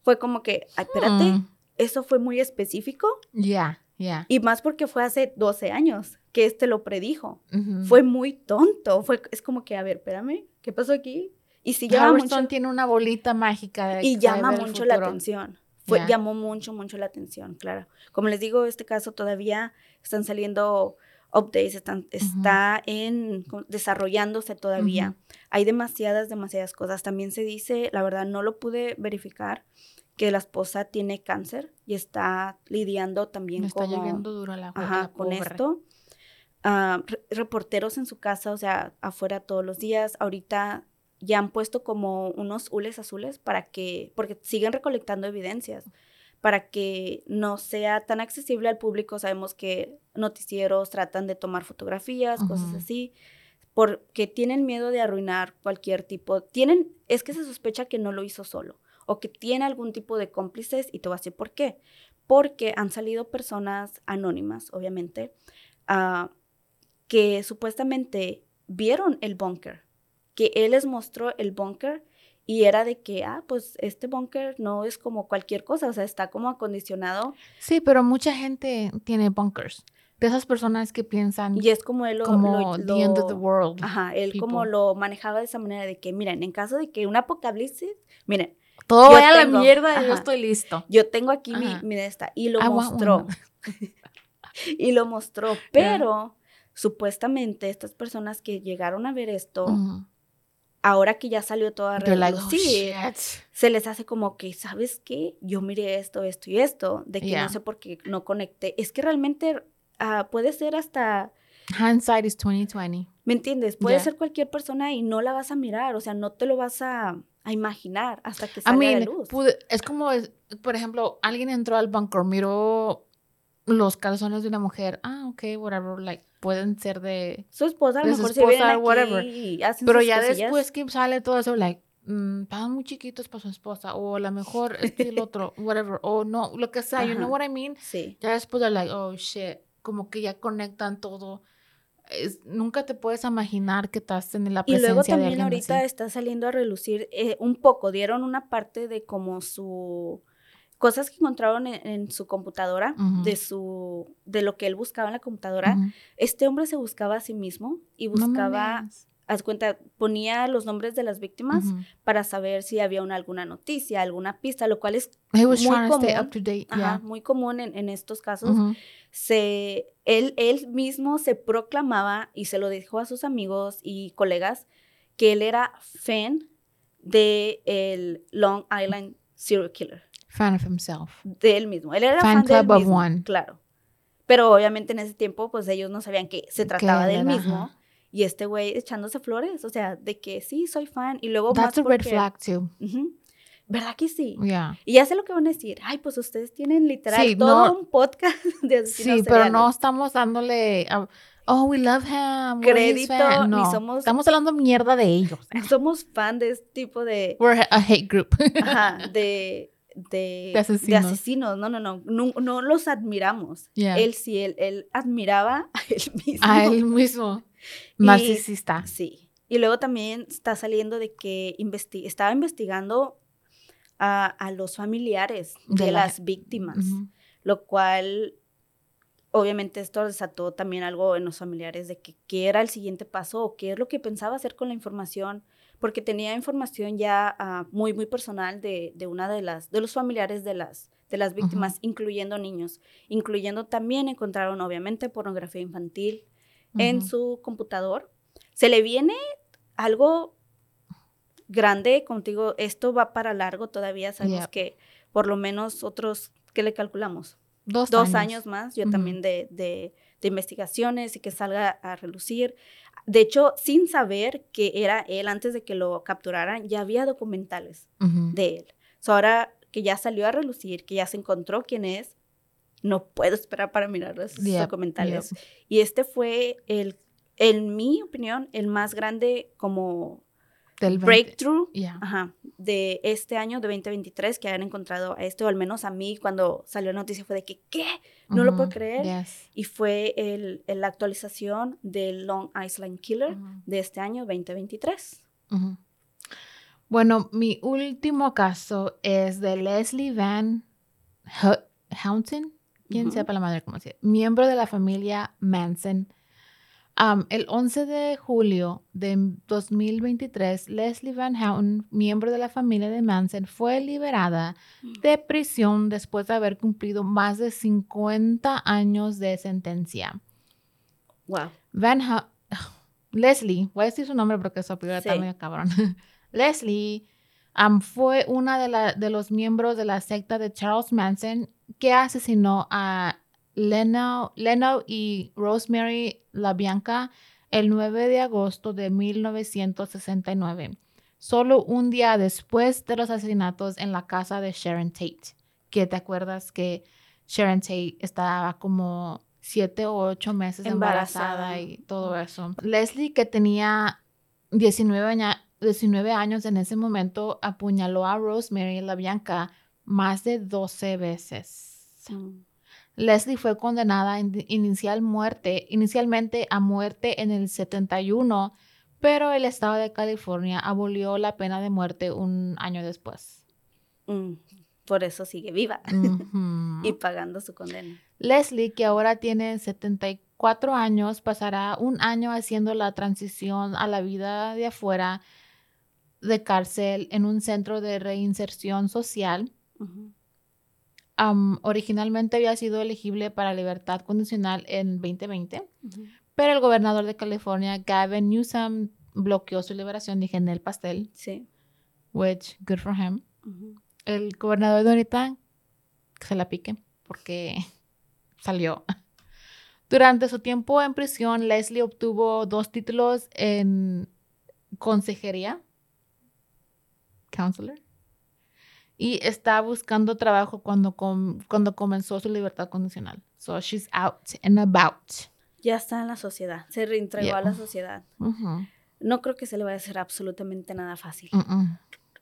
fue como que, "Ay, espérate, Mm, eso fue muy específico Ya, ya. y más porque fue hace 12 años que este lo predijo. Fue muy tonto, fue, es como que, a ver, espérame, ¿qué pasó aquí? Y sí llama mucho, tiene una bolita mágica. de y llama mucho la atención. Fue. Llamó mucho, mucho la atención, claro. Como les digo, este caso todavía están saliendo updates, están, está en desarrollándose todavía. Hay demasiadas, demasiadas cosas. También se dice, la verdad no lo pude verificar, que la esposa tiene cáncer y está lidiando también Me está como, lloviendo duro la, ajá, la con esto. Re- reporteros en su casa, o sea, afuera todos los días. Ahorita ya han puesto como unos hules azules para que, porque siguen recolectando evidencias, para que no sea tan accesible al público. Sabemos que noticieros tratan de tomar fotografías, cosas así, porque tienen miedo de arruinar cualquier tipo. Tienen, es que se sospecha que no lo hizo solo o que tiene algún tipo de cómplices y te voy a decir por qué. Porque han salido personas anónimas, obviamente, ah, que supuestamente vieron el búnker, que él les mostró el búnker y era de que, ah, pues este búnker no es como cualquier cosa, o sea, está como acondicionado Sí, pero mucha gente tiene bunkers. De esas personas que piensan y es como él lo, como lo- the end of the lo- world. Ajá, él como lo manejaba de esa manera de que, miren, en caso de que un apocalipsis, miren, Todo vaya a la mierda y yo ajá. estoy listo. yo tengo aquí mi, Ajá. mi esta, y lo I mostró. <laughs> y lo mostró, pero supuestamente estas personas que llegaron a ver esto. Ahora que ya salió todo a They're like, oh, se les hace como que, ¿sabes qué? Yo miré esto, esto y esto, de que Yeah. no sé por qué no conecté. Es que realmente ah, puede ser hasta, Hindsight is 2020. ¿me entiendes? Puede Yeah. ser cualquier persona y no la vas a mirar, o sea, no te lo vas a, a imaginar hasta que I salga mean, de luz. pude- es como, por ejemplo, alguien entró al bunker, miró los calzones de una mujer. Ah, ok, whatever, like, pueden ser de... Su esposa a lo mejor se esposa, aquí whatever. y hacen Pero sus ya cosillas. después que sale todo eso, like, mm, estaban muy chiquitos para su esposa, o a lo mejor <laughs> esto y el otro, whatever, o no, lo que sea, you know Ajá. what I mean? Sí. Ya después de like, oh shit, como que ya conectan todo. Es- nunca te puedes imaginar que estás en la Y presencia luego de también alguien ahorita así. está saliendo a relucir eh, un poco, dieron una parte de como su cosas que encontraron en, en su computadora, de su de lo que él buscaba en la computadora. Este hombre se buscaba a sí mismo y buscaba, haz cuenta, ponía los nombres de las víctimas para saber si había una, alguna noticia, alguna pista, lo cual es muy común. up to date. ajá, yeah. muy común en, en estos casos. Se, él, él mismo se proclamaba y se lo dijo a sus amigos y colegas que él era fan de el Long Island Serial Killer. Fan of himself. de él mismo. Él era Fan fan, de él club of mismo, one. claro. Pero obviamente en ese tiempo, pues ellos no sabían que se trataba Que de él era, mismo. ajá. Y este güey echándose flores, o sea, de que sí, soy fan. Y luego más That's a red porque- flag too. Ujú. ¿Verdad que sí? Yeah. Y ya sé lo que van a decir. Ay, pues ustedes tienen literal Sí, todo no- un podcast <laughs> de asesinos Sí, pero no estamos dándole, a- oh, we love him. Crédito, fan. ni No, somos- estamos hablando mierda de ellos. No <laughs> somos fan de este tipo de, We're a hate group. ajá, <laughs> de, de, De asesinos. asesinos. No, no, no, no, no los admiramos. Yeah. Él sí, él, él admiraba a <laughs> él mismo. A él mismo. Y- Narcisista. Sí. Y luego también está saliendo de que investi- estaba investigando a, a los familiares de, De la- las víctimas, Ujú. lo cual obviamente esto desató también algo en los familiares de que qué era el siguiente paso o qué es lo que pensaba hacer con la información, porque tenía información ya ah, muy, muy personal de, de una de las, de los familiares de las, de las víctimas, incluyendo niños, incluyendo también encontraron obviamente pornografía infantil en Ujú. su computador. Se le viene algo grande, contigo, esto va para largo todavía, sabemos Yep. que por lo menos otros, ¿qué le calculamos? Dos, Dos años, más, yo Ujú. también de, de- de investigaciones y que salga a relucir. De hecho, sin saber que era él antes de que lo capturaran, ya había documentales de él. So, ahora que ya salió a relucir, que ya se encontró quién es, no puedo esperar para mirar los Yep, documentales. yep. Y este fue el, en mi opinión, el más grande como Del 20. breakthrough Yeah. ajá, de este año, de 2023, que hayan encontrado a este, o al menos a mí, cuando salió la noticia, fue de que, ¿qué? No lo puedo creer. Yes. Y fue el, el- la actualización del Long Island Killer de este año, 2023. Ujú. Bueno, mi último caso es de Leslie Van Hountain, quien sepa la madre cómo se dice, miembro de la familia Manson. El 11 de julio de 2023, Leslie Van Houten, miembro de la familia de Manson, fue liberada de prisión después de haber cumplido más de 50 años de sentencia. Wow. Van Ha- <sighs> Leslie, voy a decir su nombre porque su apellido Sí. medio cabrón. <laughs> Leslie fue una de, la- de los miembros de la secta de Charles Manson que asesinó a Leno, Leno y Rosemary LaBianca el 9 de agosto de 1969, solo un día después de los asesinatos en la casa de Sharon Tate. Que te acuerdas que Sharon Tate estaba como siete o ocho meses embarazada, Embarazada. y todo eso. Leslie, que tenía 19, aña- 19 años en ese momento, apuñaló a Rosemary LaBianca más de 12 veces. Mm. Leslie fue condenada in- inicial muerte, inicialmente a muerte en el 71, pero el estado de California abolió la pena de muerte un año después. Mm. Por eso sigue viva <laughs> y pagando su condena. Leslie, que ahora tiene 74 años, pasará un año haciendo la transición a la vida de afuera de cárcel en un centro de reinserción social. Originalmente había sido elegible para libertad condicional en 2020, Ujú. pero el gobernador de California, Gavin Newsom, bloqueó su liberación, dije en el pastel, Sí. which good for him. Ujú. El gobernador de ahorita que se la pique porque <laughs> salió. Durante su tiempo en prisión, Leslie obtuvo dos títulos en consejería, counselor, y está buscando trabajo cuando, com- cuando comenzó su libertad condicional. So she's out and about. Ya está en la sociedad. Se Yeah. a la sociedad. No creo que se le vaya a hacer absolutamente nada fácil. Mm-mm.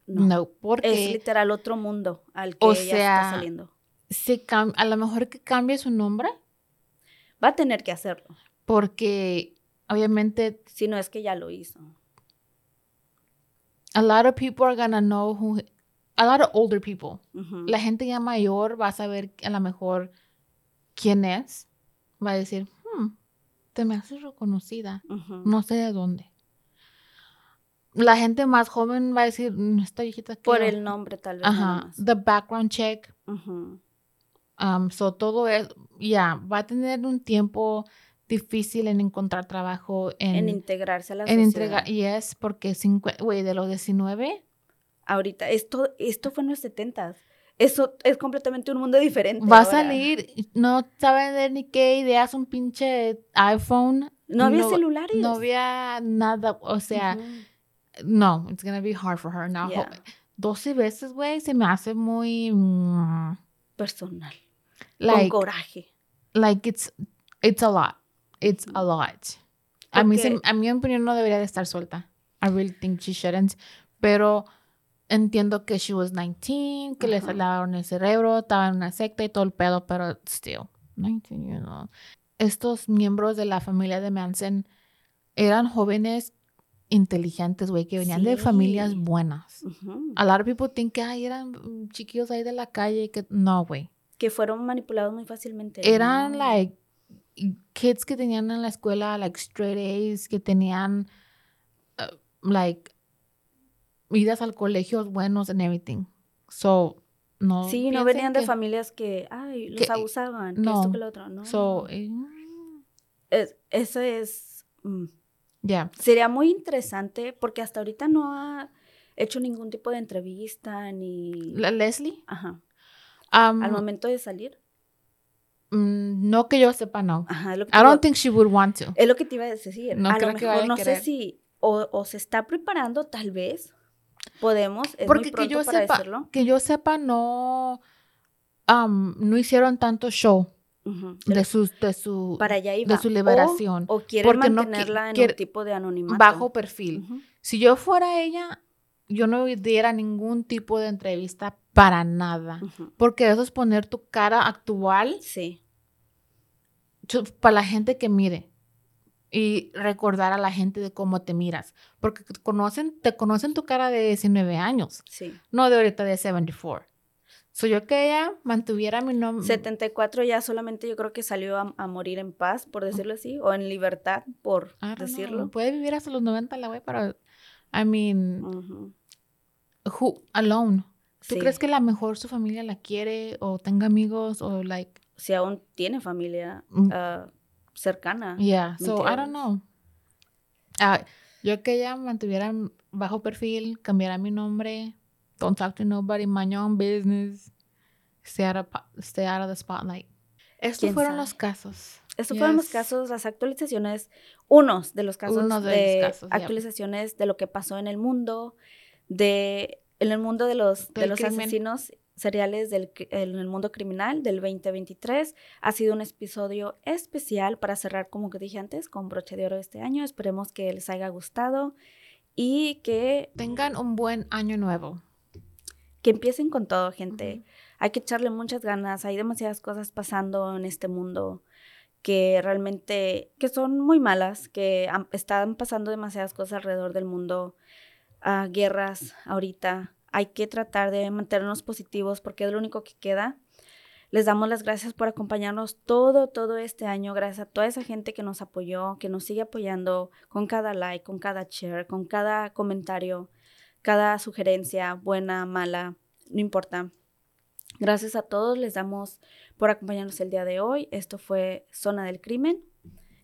No. No, porque Es literal otro mundo al que O ella sea, está saliendo. se a lo mejor que cambie su nombre, Va a tener que hacerlo. porque obviamente Si no es que ya lo hizo. a lot of people are gonna know who a lot of older people la gente ya mayor va a saber a lo mejor quién es va a decir "Hmm, te me haces reconocida no sé de dónde la gente más joven va a decir "Mm, esta viejita Por yo". el nombre, tal vez. ajá the background check Ujú. um, so todo es ya va a tener un tiempo difícil en encontrar trabajo en En integrarse a la en sociedad. entregar y es porque güey de los 19 Ahorita, esto, esto fue en los 70 eso es completamente un mundo diferente. Va a salir, no saben de ni qué ideas, un pinche iPhone. No había celulares. No había nada, o sea, Ujú. no, it's gonna be hard for her now. Yeah. 12 veces, güey, se me hace muy, mm, Personal. like, con coraje. like it's, it's a lot. It's a lot. A mí, a mi opinión no debería de estar suelta. I really think she shouldn't. Pero entiendo que she was 19, que le Ajá. lavaron el cerebro, estaba en una secta y todo el pedo, pero still, 19 years old. Estos miembros de la familia de Manson eran jóvenes inteligentes, güey, que venían de familias buenas. Ujú. A lot of people think que ay, eran chiquillos ahí de la calle, que no, güey. Que fueron manipulados muy fácilmente. Eran No. like kids que tenían en la escuela like straight A's, que tenían uh, like idas al colegio buenos and everything. So, no. Sí, no venían de que- familias que, ay, los que- abusaban, que no. esto que lo otro. No. So, eh, Es- eso es. mm, yeah. Sería muy interesante porque hasta ahorita no ha hecho ningún tipo de entrevista ni. La Leslie, Ajá. um, Al momento de salir. mm, no que yo sepa, no. Ajá, lo que I don't think she would want to. Es lo que te iba a decir. No a creo lo que mejor vaya a no sé si o, o se está preparando, tal vez. Podemos, es Porque muy que yo para sepa, decirlo. que yo sepa, no, um, no hicieron tanto show de su, de su Para allá iba. de su liberación. O, o quieren porque no qui- mantenerla en quiere- un tipo de anonimato. bajo perfil. Si yo fuera ella, yo no diera ningún tipo de entrevista para nada. Porque eso es poner tu cara actual Sí. para la gente que mire. Y recordar a la gente de cómo te miras. Porque te conocen, te conocen tu cara de 19 años, Sí. no de ahorita de 74. So yo que ella mantuviera mi nombre. 74 ya solamente yo creo que salió a, a morir en paz, por decirlo así, o en libertad, por know, decirlo. Puede vivir hasta los 90 la güey, pero. I mean, who, alone. ¿Tú Sí. crees que la mejor su familia la quiere o tenga amigos o like Si aún tiene familia Mm. Cercana. yeah ¿Me so I don't know Ah, yo que ella mantuviera bajo perfil cambiara mi nombre don't talk to nobody mind your own business stay out of, stay out of the spotlight estos ¿Quién fueron sabe? los casos Estos fueron los casos, las actualizaciones, unos de los casos de de, los casos, actualizaciones de lo que pasó en el mundo, de en el mundo de los, de los crimen. asesinos seriales del, en el mundo criminal del 2023. Ha sido un episodio especial para cerrar, como que dije antes, con broche de oro este año. Esperemos que les haya gustado y que, tengan un buen año nuevo que empiecen con todo, gente. Hay que echarle muchas ganas. Hay demasiadas cosas pasando en este mundo que realmente, que son muy malas, que han- están pasando demasiadas cosas alrededor del mundo, ah, guerras ahorita. Hay que tratar de mantenernos positivos porque es lo único que queda. Les damos las gracias por acompañarnos todo, todo este año. Gracias a toda esa gente que nos apoyó, que nos sigue apoyando con cada like, con cada share, con cada comentario, cada sugerencia, buena, mala, no importa. Gracias a todos, les damos por acompañarnos el día de hoy. Esto fue Zona del Crimen.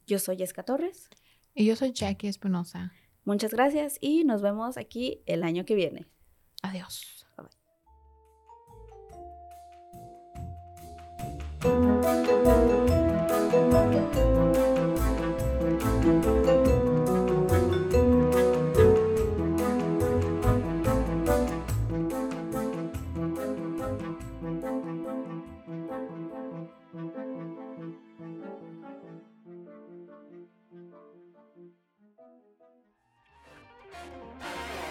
Yo soy Esca Torres. y yo soy Jackie Espinosa Muchas gracias y nos vemos aquí el año que viene. Adiós